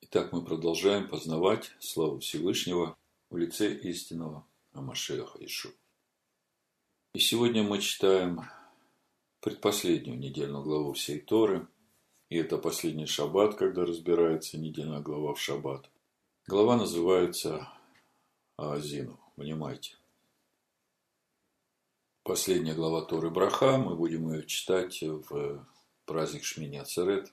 Итак, мы продолжаем познавать славу Всевышнего в лице истинного Амашеха Ишу. И сегодня мы читаем предпоследнюю недельную главу всей Торы. И это последний шаббат, когда разбирается недельная глава в шаббат. Глава называется Аазину. Внимайте. Последняя глава Торы Браха. Мы будем ее читать в праздник Шмини Ацерет.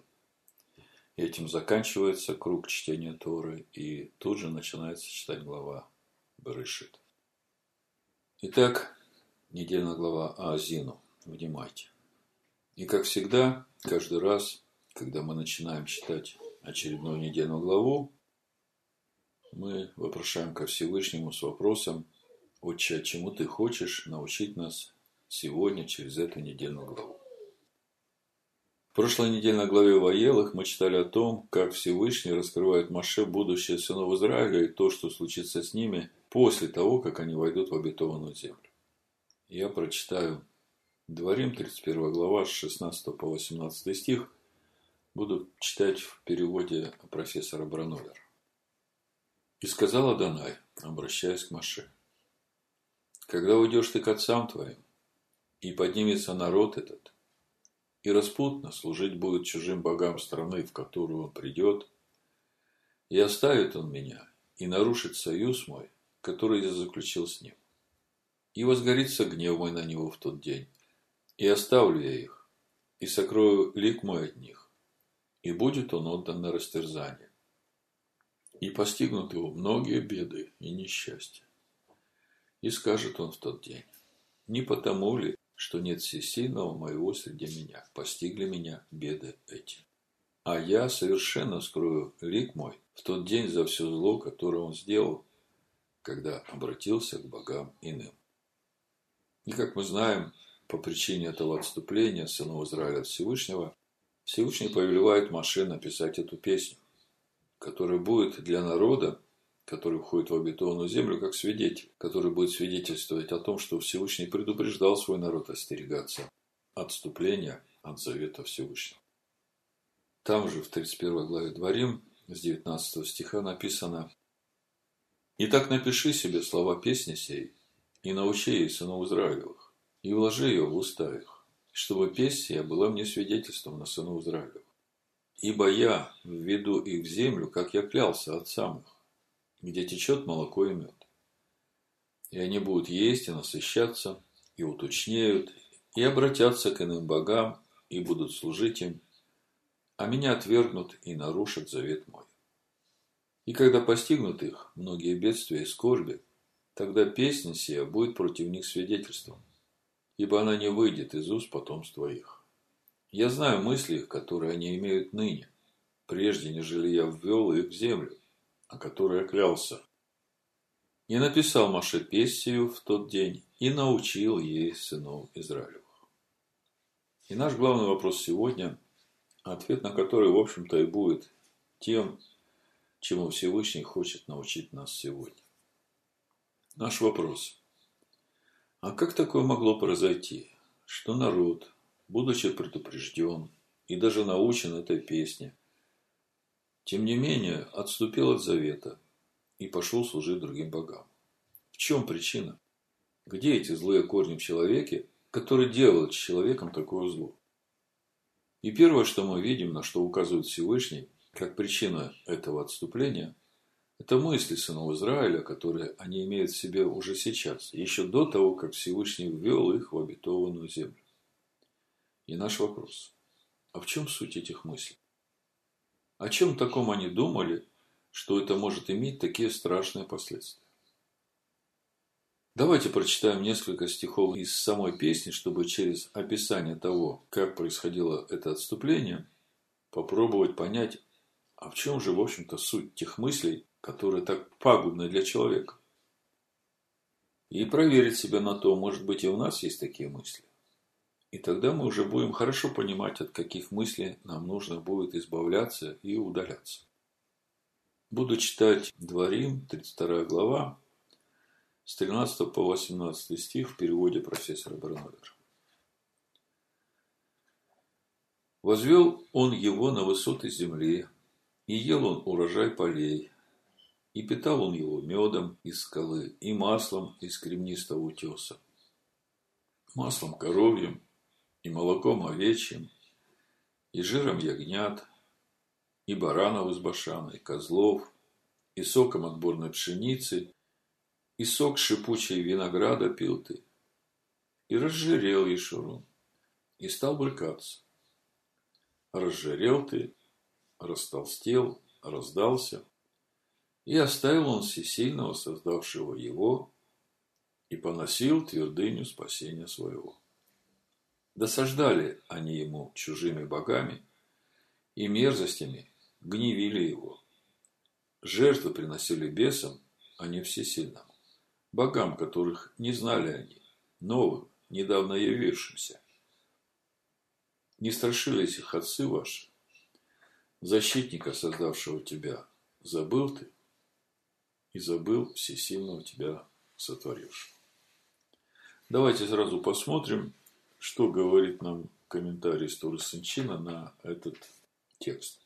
Этим заканчивается круг чтения Торы. И тут же начинается читать глава Берешит. Итак, недельная глава Аазину. Внимайте. И как всегда, каждый раз, когда мы начинаем читать очередную недельную главу, мы вопрошаем ко Всевышнему с вопросом, «Отче, чему ты хочешь научить нас сегодня через эту недельную главу?» В прошлой недельной главе Ваелах мы читали о том, как Всевышний раскрывает Маше будущее сынов Израиля и то, что случится с ними после того, как они войдут в обетованную землю. Я прочитаю Дворим, 31 глава, с 16 по 18 стих. Буду читать в переводе профессора Бранолера. «И сказала Данай, обращаясь к Маше, «Когда уйдешь ты к отцам твоим, и поднимется народ этот, и распутно служить будет чужим богам страны, в которую он придет, и оставит он меня, и нарушит союз мой, который я заключил с ним. И возгорится гнев мой на него в тот день, и оставлю я их, и сокрою лик мой от них, и будет он отдан на растерзание. И постигнут его многие беды и несчастья. И скажет он в тот день, не потому ли, что нет всесильного моего среди меня, постигли меня беды эти. А я совершенно скрою лик мой в тот день за все зло, которое он сделал, когда обратился к богам иным. И как мы знаем, по причине этого отступления сынов Израиля от Всевышнего, Всевышний повелевает Маше написать эту песню, которая будет для народа, который входит в обетованную землю, как свидетель, который будет свидетельствовать о том, что Всевышний предупреждал свой народ остерегаться отступления от завета Всевышнего. Там же в 31 главе Дворим с 19 стиха написано «Итак напиши себе слова песни сей и научи ей сынов Израилевых, и вложи ее в уста их, чтобы песня была мне свидетельством на сыну Израилю. Ибо я введу их в землю, как я клялся отцам их, где течет молоко и мед. И они будут есть и насыщаться, и уточнеют, и обратятся к иным богам, и будут служить им, а меня отвергнут и нарушат завет мой. И когда постигнут их многие бедствия и скорби, тогда песня сия будет против них свидетельством – ибо она не выйдет из уст потомства их. Я знаю мысли их, которые они имеют ныне, прежде, нежели я ввел их в землю, о которой клялся. И написал Маше Пессию в тот день и научил ей сынов Израилевых. И наш главный вопрос сегодня, ответ на который, в общем-то, и будет тем, чему Всевышний хочет научить нас сегодня. Наш вопрос – а как такое могло произойти, что народ, будучи предупрежден и даже научен этой песне, тем не менее отступил от завета и пошел служить другим богам? В чем причина? Где эти злые корни в человеке, которые делают с человеком такое зло? И первое, что мы видим, на что указывает Всевышний, как причина этого отступления – это мысли сынов Израиля, которые они имеют в себе уже сейчас, еще до того, как Всевышний ввел их в обетованную землю. И наш вопрос. А в чем суть этих мыслей? О чем таком они думали, что это может иметь такие страшные последствия? Давайте прочитаем несколько стихов из самой песни, чтобы через описание того, как происходило это отступление, попробовать понять, а в чем же, в общем-то, суть тех мыслей, которые так пагубны для человека. И проверить себя на то, может быть, и у нас есть такие мысли. И тогда мы уже будем хорошо понимать, от каких мыслей нам нужно будет избавляться и удаляться. Буду читать Дворим, 32 глава, с 13 по 18 стих в переводе профессора Бернадера. Возвел он его на высоты земли, И ел он урожай полей, и питал он его медом из скалы и маслом из кремнистого утеса, маслом коровьим и молоком овечьим, и жиром ягнят, и баранов из башана, и козлов, и соком отборной пшеницы, и сок шипучей винограда пил ты. И разжирел Ешурун, и стал брыкаться. Разжирел ты, растолстел, раздался, и оставил он всесильного, создавшего его, и поносил твердыню спасения своего. Досаждали они ему чужими богами и мерзостями гневили его. Жертвы приносили бесам, а не всесильному. Богам, которых не знали они, новым, недавно явившимся. Не страшились их отцы ваши, защитника, создавшего тебя, забыл ты и забыл всесильного тебя сотворившего. Давайте сразу посмотрим, что говорит нам комментарий Сторы Сынчина на этот текст.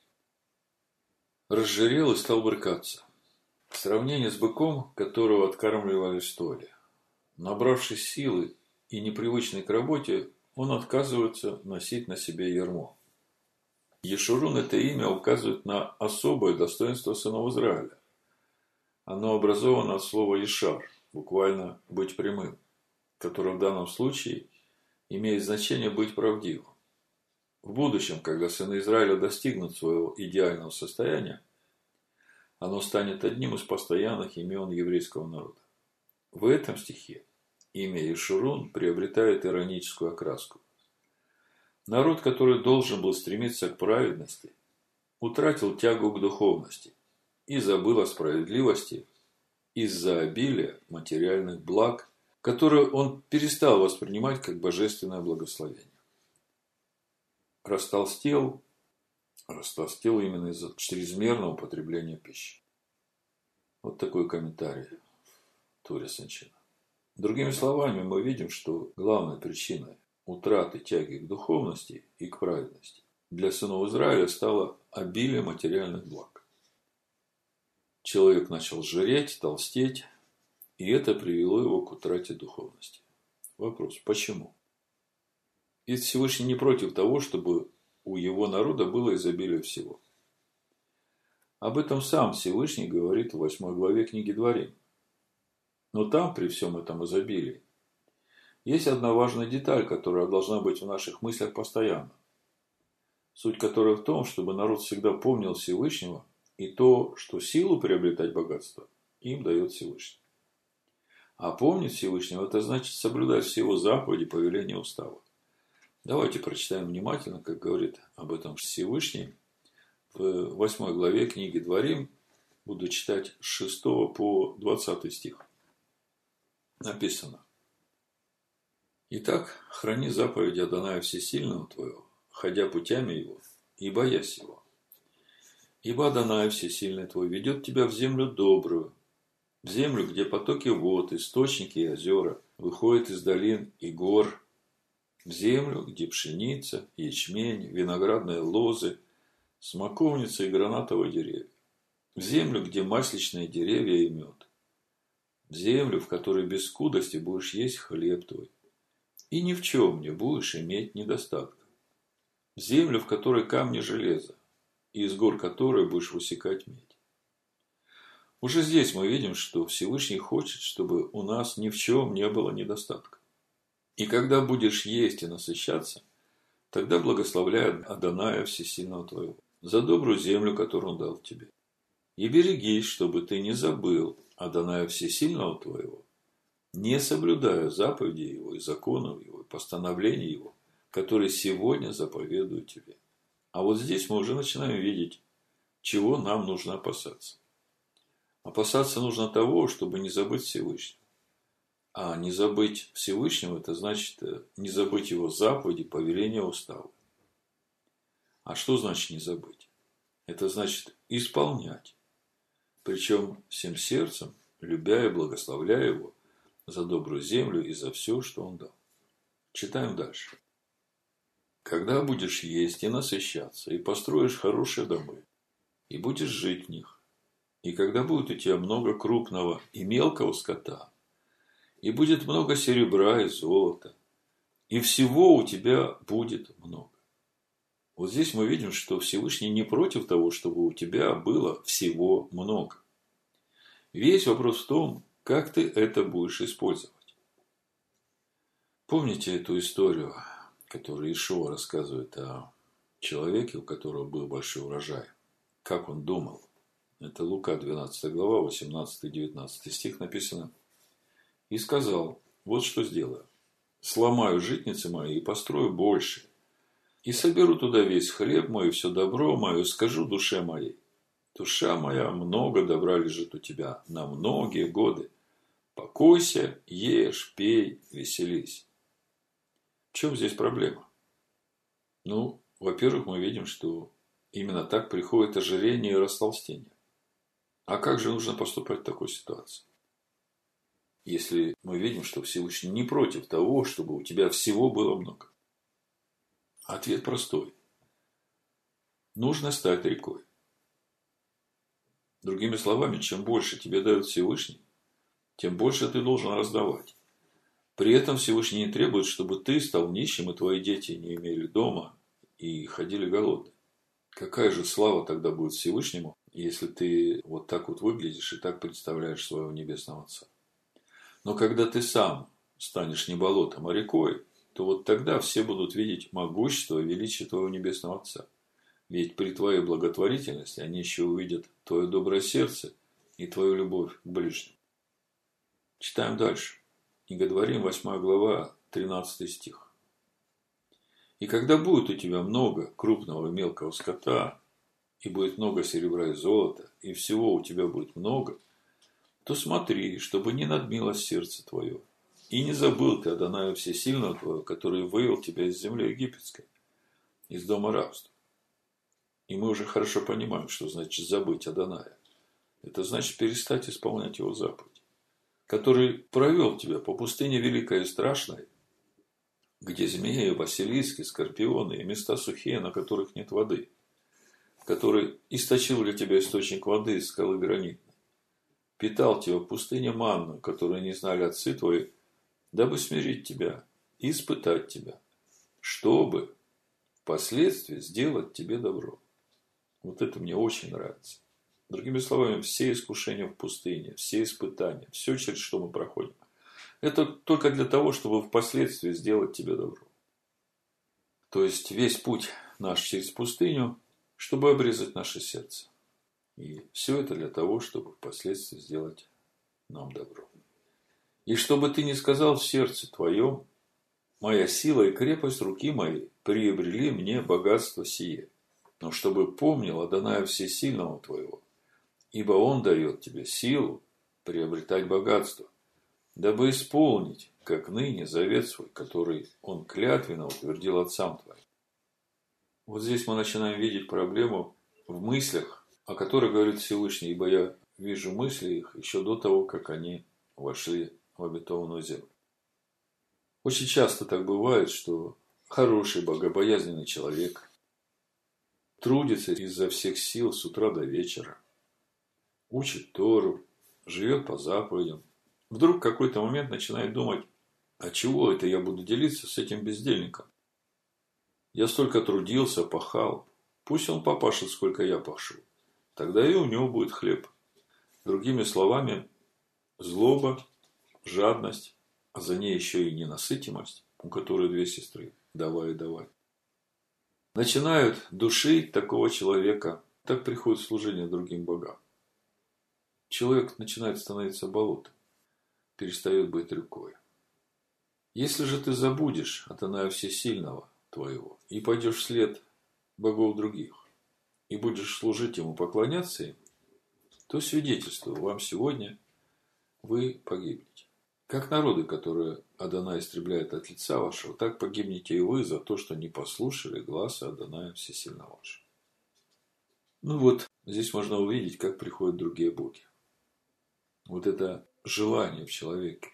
Разжирел и стал брыкаться. Сравнение с быком, которого откармливали столи. Набравшись силы и непривычной к работе, он отказывается носить на себе ярмо. Ешурун – это имя указывает на особое достоинство сынов Израиля. Оно образовано от слова «ешар», буквально «быть прямым», которое в данном случае имеет значение «быть правдивым». В будущем, когда сыны Израиля достигнут своего идеального состояния, оно станет одним из постоянных имен еврейского народа. В этом стихе имя Ишурун приобретает ироническую окраску. Народ, который должен был стремиться к праведности, утратил тягу к духовности и забыл о справедливости из-за обилия материальных благ, которые он перестал воспринимать как божественное благословение растолстел, растолстел именно из-за чрезмерного употребления пищи. Вот такой комментарий Туре Санчина. Другими словами, мы видим, что главной причиной утраты тяги к духовности и к праведности для сынов Израиля стало обилие материальных благ. Человек начал жиреть, толстеть, и это привело его к утрате духовности. Вопрос, почему? Ведь Всевышний не против того, чтобы у его народа было изобилие всего. Об этом сам Всевышний говорит в 8 главе книги Дворим. Но там, при всем этом изобилии, есть одна важная деталь, которая должна быть в наших мыслях постоянно. Суть которой в том, чтобы народ всегда помнил Всевышнего и то, что силу приобретать богатство им дает Всевышний. А помнить Всевышнего – это значит соблюдать все его заповеди, повеления, устава. Давайте прочитаем внимательно, как говорит об этом Всевышний. В 8 главе книги Дворим буду читать с 6 по 20 стих. Написано. Итак, храни заповеди Адоная Всесильного твоего, ходя путями его и боясь его. Ибо Адонай Всесильный твой ведет тебя в землю добрую, в землю, где потоки вод, источники и озера выходят из долин и гор, в землю, где пшеница, ячмень, виноградные лозы, смоковница и гранатовые деревья. В землю, где масличные деревья и мед. В землю, в которой без скудости будешь есть хлеб твой. И ни в чем не будешь иметь недостатка. В землю, в которой камни железа, и из гор которой будешь высекать медь. Уже здесь мы видим, что Всевышний хочет, чтобы у нас ни в чем не было недостатка. И когда будешь есть и насыщаться, тогда благословляй Адоная Всесильного твоего за добрую землю, которую он дал тебе. И берегись, чтобы ты не забыл Адоная Всесильного твоего, не соблюдая заповеди его и законов его, и постановлений его, которые сегодня заповедую тебе. А вот здесь мы уже начинаем видеть, чего нам нужно опасаться. Опасаться нужно того, чтобы не забыть Всевышнего. А не забыть Всевышнего, это значит э, не забыть его заповеди, повеления, устава. А что значит не забыть? Это значит исполнять. Причем всем сердцем, любя и благословляя его за добрую землю и за все, что он дал. Читаем дальше. Когда будешь есть и насыщаться, и построишь хорошие домы, и будешь жить в них. И когда будет у тебя много крупного и мелкого скота, и будет много серебра и золота, и всего у тебя будет много. Вот здесь мы видим, что Всевышний не против того, чтобы у тебя было всего много. Весь вопрос в том, как ты это будешь использовать. Помните эту историю, которую Ишуа рассказывает о человеке, у которого был большой урожай? Как он думал? Это Лука, 12 глава, 18-19 стих написано. И сказал, вот что сделаю. Сломаю житницы мои и построю больше. И соберу туда весь хлеб мой, все добро мое, скажу душе моей. Душа моя, много добра лежит у тебя на многие годы. Покойся, ешь, пей, веселись. В чем здесь проблема? Ну, во-первых, мы видим, что именно так приходит ожирение и растолстение. А как же нужно поступать в такой ситуации? Если мы видим, что Всевышний не против того, чтобы у тебя всего было много. Ответ простой. Нужно стать рекой. Другими словами, чем больше тебе дает Всевышний, тем больше ты должен раздавать. При этом Всевышний не требует, чтобы ты стал нищим, и твои дети не имели дома и ходили голодные. Какая же слава тогда будет Всевышнему, если ты вот так вот выглядишь и так представляешь своего Небесного Отца? Но когда ты сам станешь не болотом, а рекой, то вот тогда все будут видеть могущество и величие твоего Небесного Отца. Ведь при твоей благотворительности они еще увидят твое доброе сердце и твою любовь к ближним. Читаем дальше. Книга 8 глава, 13 стих. И когда будет у тебя много крупного и мелкого скота, и будет много серебра и золота, и всего у тебя будет много, то смотри, чтобы не надмилось сердце твое, и не забыл ты Адоная Всесильного твоего, который вывел тебя из земли египетской, из дома рабства. И мы уже хорошо понимаем, что значит забыть Адоная. Это значит перестать исполнять его заповедь, который провел тебя по пустыне великой и страшной, где змеи, василиски, скорпионы и места сухие, на которых нет воды, который источил для тебя источник воды из скалы гранитной, питал тебя в пустыне манну, которую не знали отцы твои, дабы смирить тебя и испытать тебя, чтобы впоследствии сделать тебе добро. Вот это мне очень нравится. Другими словами, все искушения в пустыне, все испытания, все, через что мы проходим, это только для того, чтобы впоследствии сделать тебе добро. То есть, весь путь наш через пустыню, чтобы обрезать наше сердце. И все это для того, чтобы впоследствии сделать нам добро. И чтобы ты не сказал в сердце твоем, моя сила и крепость руки моей приобрели мне богатство сие. Но чтобы помнил Адоная Всесильного твоего, ибо Он дает тебе силу приобретать богатство, дабы исполнить, как ныне, завет свой, который Он клятвенно утвердил отцам твоим. Вот здесь мы начинаем видеть проблему в мыслях о которой говорит Всевышний, ибо я вижу мысли их еще до того, как они вошли в обетованную землю. Очень часто так бывает, что хороший, богобоязненный человек трудится изо всех сил с утра до вечера, учит Тору, живет по заповедям. Вдруг в какой-то момент начинает думать, а чего это я буду делиться с этим бездельником? Я столько трудился, пахал. Пусть он попашет, сколько я пашу тогда и у него будет хлеб. Другими словами, злоба, жадность, а за ней еще и ненасытимость, у которой две сестры, давай и давай. Начинают душить такого человека, так приходит служение другим богам. Человек начинает становиться болотом, перестает быть рекой. Если же ты забудешь от Аная Всесильного твоего и пойдешь вслед богов других, и будешь служить ему, поклоняться ему, то свидетельствую вам сегодня, вы погибнете. Как народы, которые Адана истребляет от лица вашего, так погибнете и вы за то, что не послушали глаза Адоная Всесильно вашего. Ну вот, здесь можно увидеть, как приходят другие боги. Вот это желание в человеке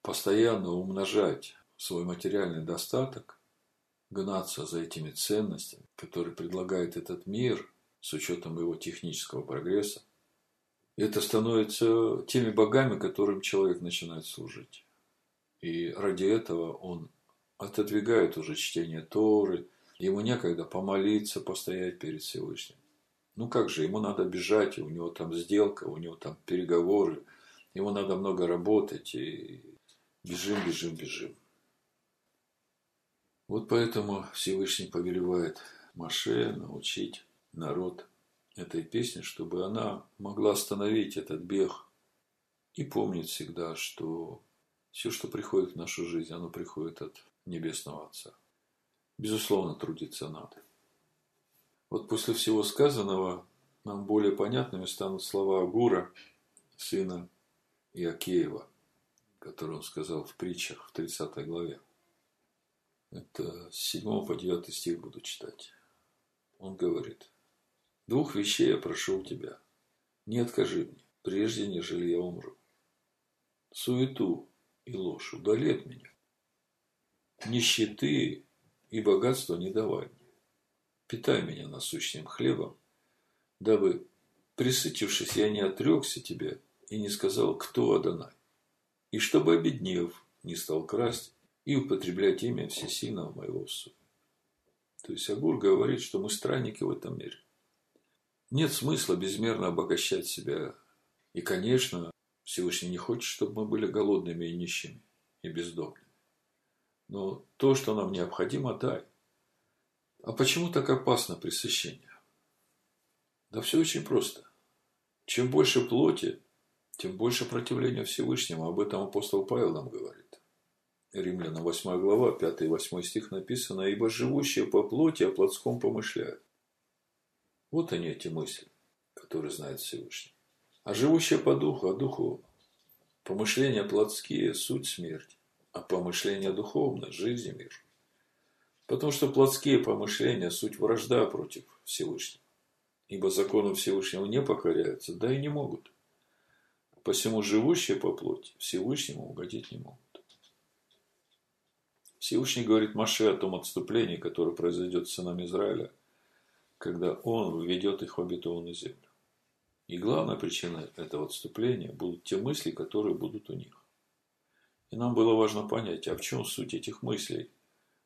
постоянно умножать свой материальный достаток, гнаться за этими ценностями, которые предлагает этот мир, с учетом его технического прогресса. Это становится теми богами, которым человек начинает служить. И ради этого он отодвигает уже чтение Торы, ему некогда помолиться, постоять перед Всевышним. Ну как же, ему надо бежать, у него там сделка, у него там переговоры, ему надо много работать, и бежим, бежим, бежим. Вот поэтому Всевышний повелевает Маше научить народ этой песни, чтобы она могла остановить этот бег и помнить всегда, что все, что приходит в нашу жизнь, оно приходит от Небесного Отца. Безусловно, трудиться надо. Вот после всего сказанного нам более понятными станут слова Агура, сына Иакеева, которые он сказал в притчах в 30 главе. Это с 7 по 9 стих буду читать. Он говорит, «Двух вещей я прошу у тебя. Не откажи мне, прежде нежели я умру. Суету и ложь удали от меня. Нищеты и богатство не давай мне питай меня насущным хлебом, дабы, присытившись, я не отрекся тебе и не сказал, кто Адонай, и чтобы, обеднев, не стал красть и употреблять имя всесильного моего суда. То есть Агур говорит, что мы странники в этом мире. Нет смысла безмерно обогащать себя. И, конечно, Всевышний не хочет, чтобы мы были голодными и нищими, и бездомными. Но то, что нам необходимо, дай. А почему так опасно пресыщение? Да все очень просто. Чем больше плоти, тем больше противления Всевышнему. Об этом апостол Павел нам говорит. Римляна 8 глава, 5 и 8 стих написано, «Ибо живущие по плоти о плотском помышляют». Вот они, эти мысли, которые знает Всевышний. А живущие по духу, а духу помышления плотские – суть смерти, а помышления духовные – жизнь и мир. Потому что плотские помышления – суть вражда против Всевышнего. Ибо закону Всевышнего не покоряются, да и не могут. Посему живущие по плоти Всевышнему угодить не могут. Всевышний говорит Маше о том отступлении, которое произойдет с сынами Израиля, когда он введет их в обетованную землю. И главная причина этого отступления будут те мысли, которые будут у них. И нам было важно понять, а в чем суть этих мыслей –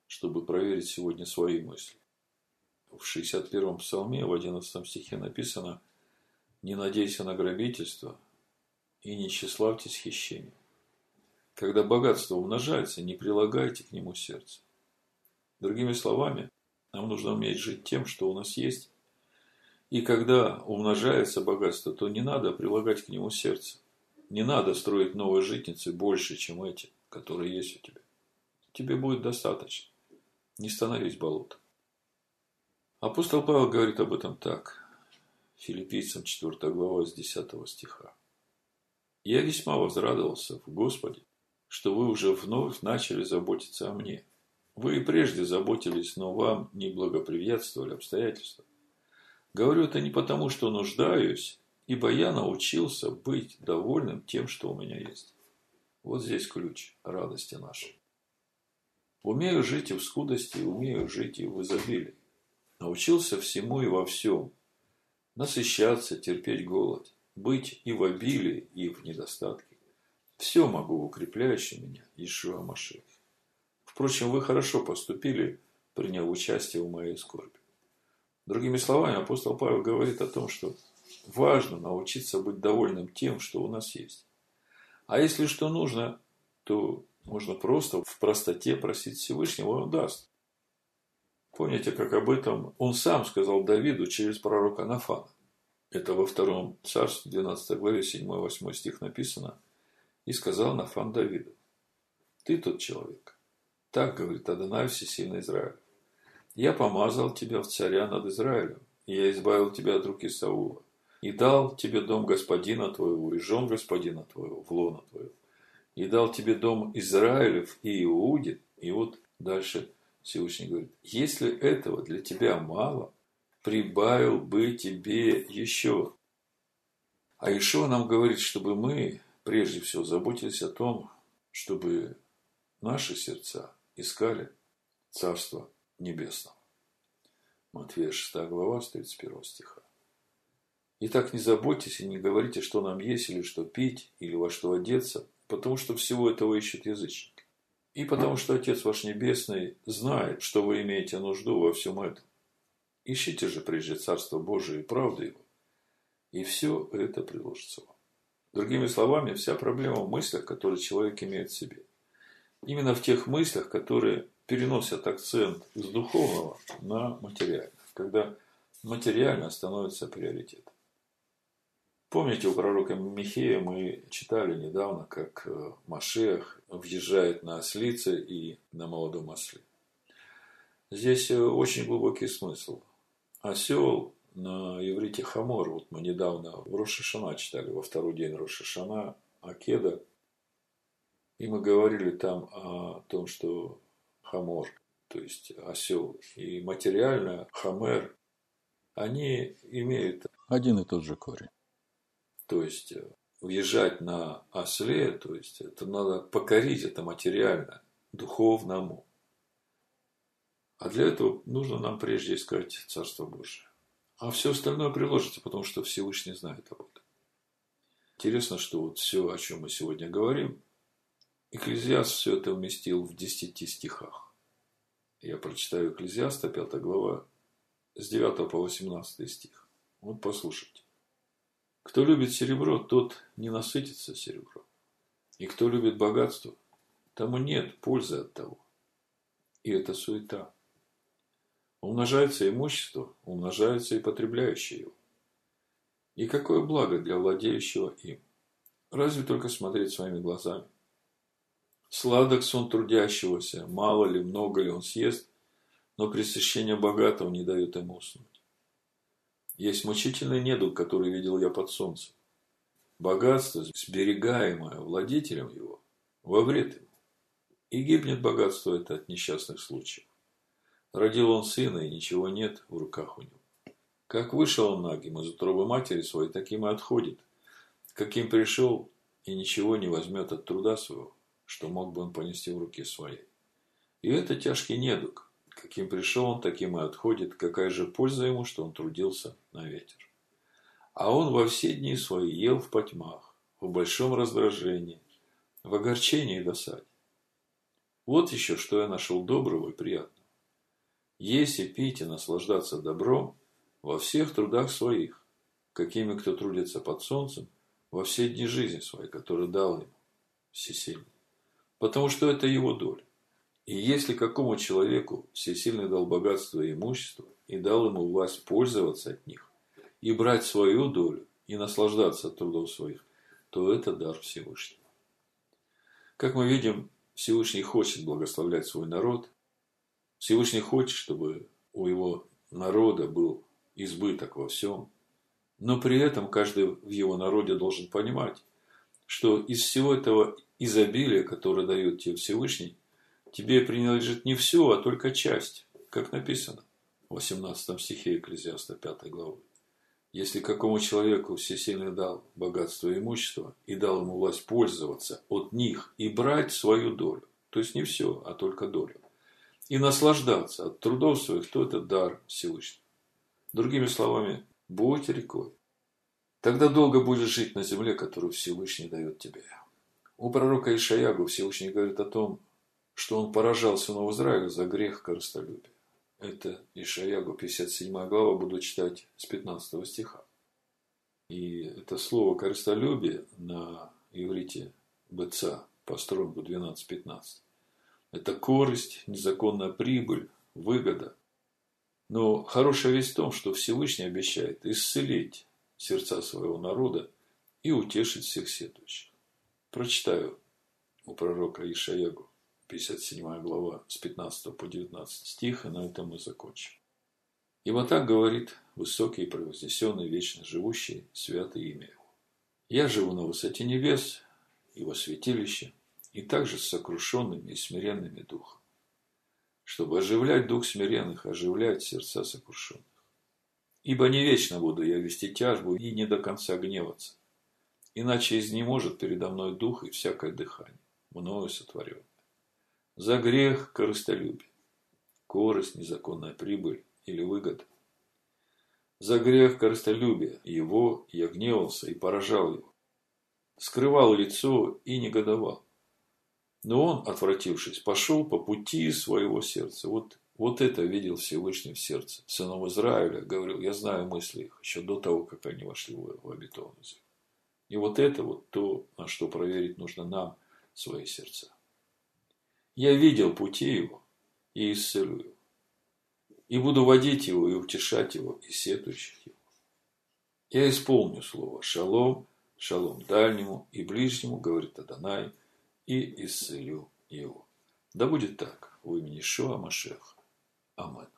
чтобы проверить сегодня свои мысли. В 61-м псалме, в 11 стихе написано «Не надейся на грабительство и не тщеславьтесь хищением». Когда богатство умножается, не прилагайте к нему сердце. Другими словами, нам нужно уметь жить тем, что у нас есть. И когда умножается богатство, то не надо прилагать к нему сердце. Не надо строить новые житницы больше, чем эти, которые есть у тебя. Тебе будет достаточно. Не становись болотом. Апостол Павел говорит об этом так. Филиппийцам 4 глава с 10 стиха. «Я весьма возрадовался в Господе, что вы уже вновь начали заботиться о мне. Вы и прежде заботились, но вам не благоприятствовали обстоятельства. Говорю это не потому, что нуждаюсь, ибо я научился быть довольным тем, что у меня есть. Вот здесь ключ радости нашей. Умею жить и в скудости, умею жить и в изобилии. Научился всему и во всем. Насыщаться, терпеть голод. Быть и в обилии, и в недостатке. Все могу в укрепляющем меня, Ишуа Машех. Впрочем, вы хорошо поступили, приняв участие в моей скорби. Другими словами, апостол Павел говорит о том, что важно научиться быть довольным тем, что у нас есть. А если что нужно, то можно просто в простоте просить Всевышнего, он даст. Помните, как об этом он сам сказал Давиду через пророка Нафана. Это во втором царстве, 12 главе, 7-8 стих написано. И сказал Нафан Давиду, ты тот человек. Так говорит Адонай Всесильный Израиль. Я помазал тебя в царя над Израилем, и я избавил тебя от руки Саула, и дал тебе дом господина твоего, и жен господина твоего, в лона твоего и дал тебе дом Израилев и Иуде. И вот дальше Всевышний говорит, если этого для тебя мало, прибавил бы тебе еще. А еще нам говорит, чтобы мы прежде всего заботились о том, чтобы наши сердца искали Царство Небесного. Матфея 6 глава, с 31 стиха. И так не заботьтесь и не говорите, что нам есть, или что пить, или во что одеться, потому что всего этого ищут язычники. И потому что Отец ваш Небесный знает, что вы имеете нужду во всем этом. Ищите же прежде Царство Божие и правду Его, и все это приложится вам. Другими словами, вся проблема в мыслях, которые человек имеет в себе. Именно в тех мыслях, которые переносят акцент с духовного на материальное, когда материально становится приоритетом. Помните, у пророка Михея мы читали недавно, как э, Машех въезжает на ослице и на молодом осле. Здесь э, очень глубокий смысл. Осел на иврите хамор, вот мы недавно в Рош ха-Шана читали, во второй день Рош ха-Шана, עקדה, и мы говорили там о том, что хамор, то есть осел, и материальное חומר, они имеют один и тот же корень. То есть э, въезжать на осле, то есть это надо покорить это материальное, духовному. А для этого нужно нам прежде искать Царство Божие. А все остальное приложится, потому что Всевышний знает об этом. Интересно, что вот все, о чем мы сегодня говорим, Экклезиаст все это уместил в десяти стихах. Я прочитаю Экклезиаста, 5 глава, с 9 по 18 стих. Вот послушайте. Кто любит серебро, тот не насытится серебром. И кто любит богатство, тому нет пользы от того. И это суета. Умножается имущество, умножается и потребляющее его. И какое благо для владеющего им? Разве только смотреть своими глазами? Сладок сон трудящегося, мало ли, много ли он съест, но пресыщение богатого не дает ему уснуть. Есть мучительный недуг, который видел я под солнцем. Богатство, сберегаемое владетелем его, во вред ему. И гибнет богатство это от несчастных случаев. Родил он сына, и ничего нет в руках у него. Как вышел он нагим из утробы матери своей, таким и отходит. Каким пришел, и ничего не возьмет от труда своего, что мог бы он понести в руки своей. И это тяжкий недуг, Каким пришел он, таким и отходит. Какая же польза ему, что он трудился на ветер? А он во все дни свои ел в потьмах, в большом раздражении, в огорчении и досаде. Вот еще, что я нашел доброго и приятного. Есть и пить и наслаждаться добром во всех трудах своих, какими кто трудится под солнцем, во все дни жизни своей, которые дал ему всесильный. Потому что это его доля. И если какому человеку всесильный дал богатство и имущество, и дал ему власть пользоваться от них, и брать свою долю, и наслаждаться от трудов своих, то это дар Всевышнего. Как мы видим, Всевышний хочет благословлять свой народ. Всевышний хочет, чтобы у его народа был избыток во всем. Но при этом каждый в его народе должен понимать, что из всего этого изобилия, которое дает тебе Всевышний, тебе принадлежит не все, а только часть, как написано в 18 стихе Экклезиаста 5 главы. Если какому человеку всесильный дал богатство и имущество и дал ему власть пользоваться от них и брать свою долю, то есть не все, а только долю, и наслаждаться от трудов своих, то это дар Всевышнего. Другими словами, будь рекой. Тогда долго будешь жить на земле, которую Всевышний дает тебе. У пророка Ишаягу Всевышний говорит о том, что он поражал сынов Израиля за грех корыстолюбия. Это Ишаягу 57 глава, буду читать с 15 стиха. И это слово корыстолюбие на иврите быца по стронгу 12-15. Это корость, незаконная прибыль, выгода. Но хорошая весть в том, что Всевышний обещает исцелить сердца своего народа и утешить всех сетующих. Прочитаю у пророка Ишаягу 57 глава с 15 по 19 стих, и на этом мы закончим. Ибо так говорит высокий и превознесенный, вечно живущий, святое имя его. Я живу на высоте небес во святилище, и также с сокрушенными и смиренными духом, чтобы оживлять дух смиренных, оживлять сердца сокрушенных. Ибо не вечно буду я вести тяжбу и не до конца гневаться, иначе изнеможет передо мной дух и всякое дыхание, мною сотворенное. За грех корыстолюбие, корость, незаконная прибыль или выгода. За грех корыстолюбия его я гневался и поражал его. Скрывал лицо и негодовал. Но он, отвратившись, пошел по пути своего сердца. Вот, вот это видел Всевышний в сердце. Сыном Израиля говорил, я знаю мысли их, еще до того, как они вошли в, в обетованную землю. И вот это вот то, на что проверить нужно нам свои сердца. Я видел пути его и исцелю его. И буду водить его и утешать его и сетующих его. Я исполню слово «шалом», «шалом» дальнему и ближнему, говорит Адонай, и исцелю его. Да будет так в имени Шуа Машеха. Амин.